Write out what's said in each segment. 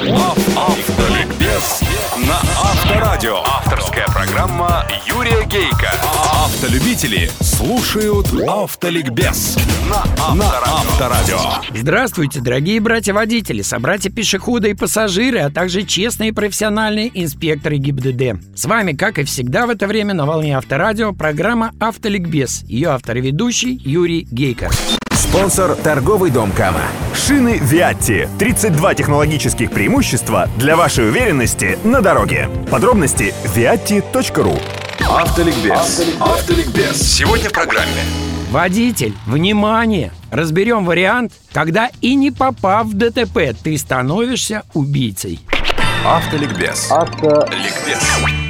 Автоликбез на Авторадио. Авторская программа Юрия Гейка. Автолюбители слушают Автоликбез на Авторадио. Здравствуйте, дорогие братья-водители, собратья-пешеходы и пассажиры, а также честные и профессиональные инспекторы ГИБДД. С вами, как и всегда в это время на волне Авторадио, программа «Автоликбез». Ее автор и ведущий Юрий Гейко. Спонсор – торговый дом Кама. Шины Виатти. 32 технологических преимущества для вашей уверенности на дороге. Подробности – viatti.ru Автоликбез. Автоликбез. Сегодня в программе. Водитель, внимание! Разберем вариант, когда и не попав в ДТП, ты становишься убийцей. Автоликбез. Автоликбез.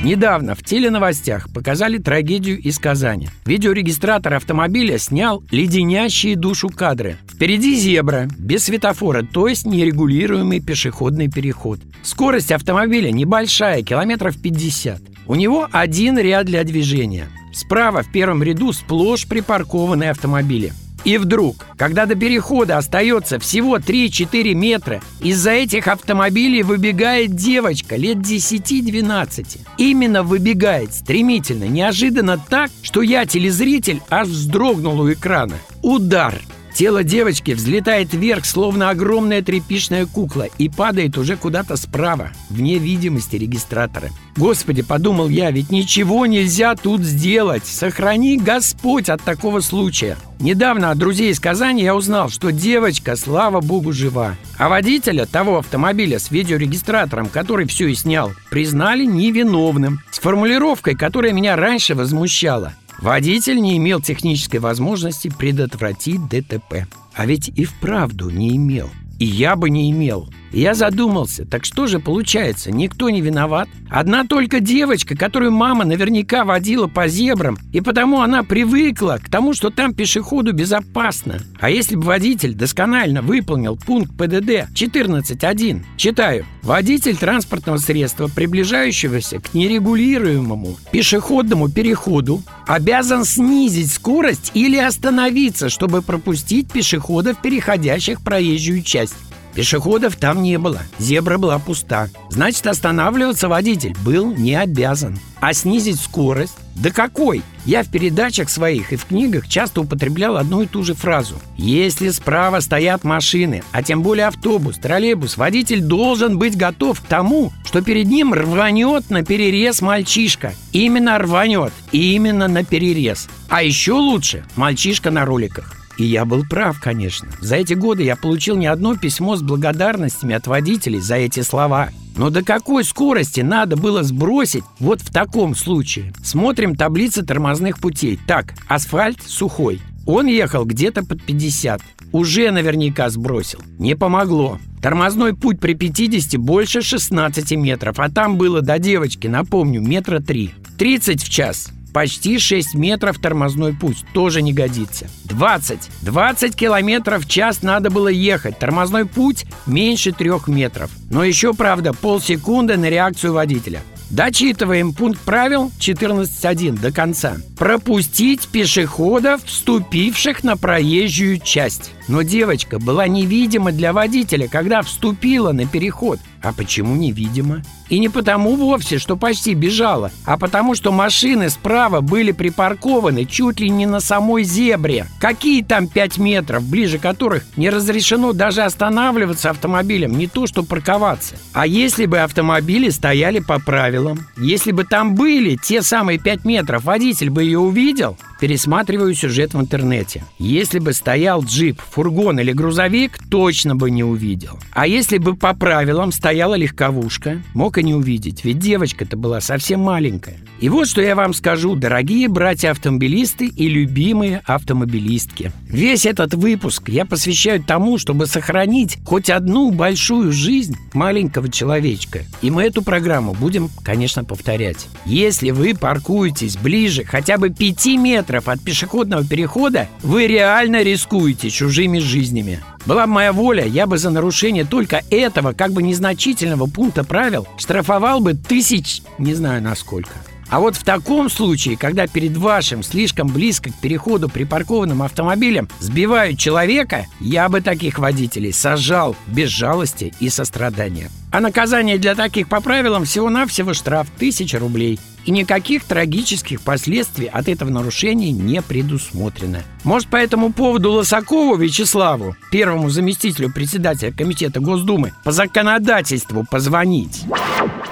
Недавно в теленовостях показали трагедию из Казани. Видеорегистратор автомобиля снял леденящие душу кадры. Впереди зебра, без светофора, то есть нерегулируемый пешеходный переход. Скорость автомобиля небольшая, километров 50. У него один ряд для движения. Справа в первом ряду сплошь припаркованные автомобили. И вдруг, когда до перехода остается всего 3-4 метра, из-за этих автомобилей выбегает девочка лет 10-12. Именно выбегает стремительно, неожиданно так, что я, телезритель, аж вздрогнул у экрана. Удар! Тело девочки взлетает вверх, словно огромная тряпичная кукла, и падает уже куда-то справа, вне видимости регистратора. Господи, подумал я, ведь ничего нельзя тут сделать. Сохрани Господь от такого случая. Недавно от друзей из Казани я узнал, что девочка, слава богу, жива. А водителя того автомобиля с видеорегистратором, который все и снял, признали невиновным. С формулировкой, которая меня раньше возмущала. Водитель не имел технической возможности предотвратить ДТП. А ведь и вправду не имел. И я бы не имел. Я задумался, так что же получается, никто не виноват? Одна только девочка, которую мама наверняка водила по зебрам, и потому она привыкла к тому, что там пешеходу безопасно. А если бы водитель досконально выполнил пункт ПДД 14.1, читаю, водитель транспортного средства, приближающегося к нерегулируемому пешеходному переходу, обязан снизить скорость или остановиться, чтобы пропустить пешеходов, переходящих проезжую часть. Пешеходов там не было, зебра была пуста. Значит, останавливаться водитель был не обязан. А снизить скорость? Да какой? Я в передачах своих и в книгах часто употреблял одну и ту же фразу. Если справа стоят машины, а тем более автобус, троллейбус, водитель должен быть готов к тому, что перед ним рванет на перерез мальчишка. Именно рванет, и именно на перерез. А еще лучше мальчишка на роликах. И я был прав, конечно. За эти годы я получил не одно письмо с благодарностями от водителей за эти слова. Но до какой скорости надо было сбросить вот в таком случае? Смотрим таблицы тормозных путей. Так, асфальт сухой. Он ехал где-то под 50. Уже наверняка сбросил. Не помогло. Тормозной путь при 50 больше 16 метров, а там было до девочки, напомню, метра 3. 30 в час. Почти 6 метров тормозной путь тоже не годится. 20. 20 километров в час надо было ехать. Тормозной путь меньше 3 метров. Но еще, правда, полсекунды на реакцию водителя. Дочитываем пункт правил 14.1 до конца. Пропустить пешеходов, вступивших на проезжую часть. Но девочка была невидима для водителя, когда вступила на переход. А почему невидима? И не потому вовсе, что почти бежала, а потому что машины справа были припаркованы чуть ли не на самой зебре. Какие там 5 метров, ближе которых не разрешено даже останавливаться автомобилем, не то что парковаться. А если бы автомобили стояли по правилам, если бы там были те самые 5 метров, водитель бы ее увидел, Пересматриваю сюжет в интернете. Если бы стоял джип, фургон или грузовик, точно бы не увидел. А если бы по правилам стояла легковушка, мог и не увидеть, ведь девочка-то была совсем маленькая. И вот что я вам скажу, дорогие братья-автомобилисты и любимые автомобилистки. Весь этот выпуск я посвящаю тому, чтобы сохранить хоть одну большую жизнь маленького человечка. И мы эту программу будем, конечно, повторять. Если вы паркуетесь ближе хотя бы 5 метров метров от пешеходного перехода вы реально рискуете чужими жизнями. Была бы моя воля, я бы за нарушение только этого как бы незначительного пункта правил штрафовал бы тысяч, не знаю насколько. А вот в таком случае, когда перед вашим слишком близко к переходу припаркованным автомобилем сбивают человека, я бы таких водителей сажал без жалости и сострадания. А наказание для таких по правилам всего-навсего штраф 1000 рублей. И никаких трагических последствий от этого нарушения не предусмотрено. Может, по этому поводу Лосакову Вячеславу, первому заместителю председателя Комитета Госдумы, по законодательству позвонить?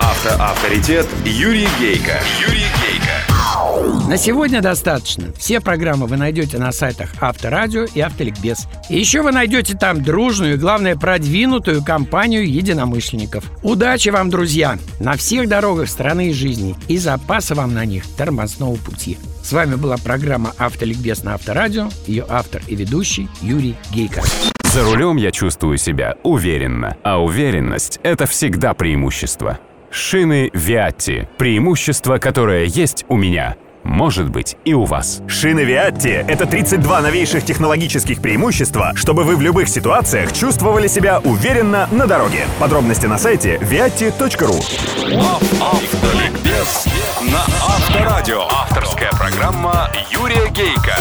Автоавторитет Юрий Гейко. Юрий. На сегодня достаточно. Все программы вы найдете на сайтах Авторадио и Автоликбез. И еще вы найдете там дружную и, главное, продвинутую компанию единомышленников. Удачи вам, друзья, на всех дорогах страны и жизни и запаса вам на них тормозного пути. С вами была программа «Автоликбез» на Авторадио, ее автор и ведущий Юрий Гейко. За рулем я чувствую себя уверенно, а уверенность – это всегда преимущество. Шины Виатти – преимущество, которое есть у меня – может быть и у вас. Шины Виатти – это 32 новейших технологических преимущества, чтобы вы в любых ситуациях чувствовали себя уверенно на дороге. Подробности на сайте viatti.ru Автоликбез на Авторадио. Авторская программа Юрия Гейка.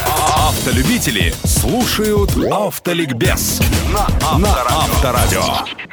Автолюбители слушают Автоликбез на Авторадио.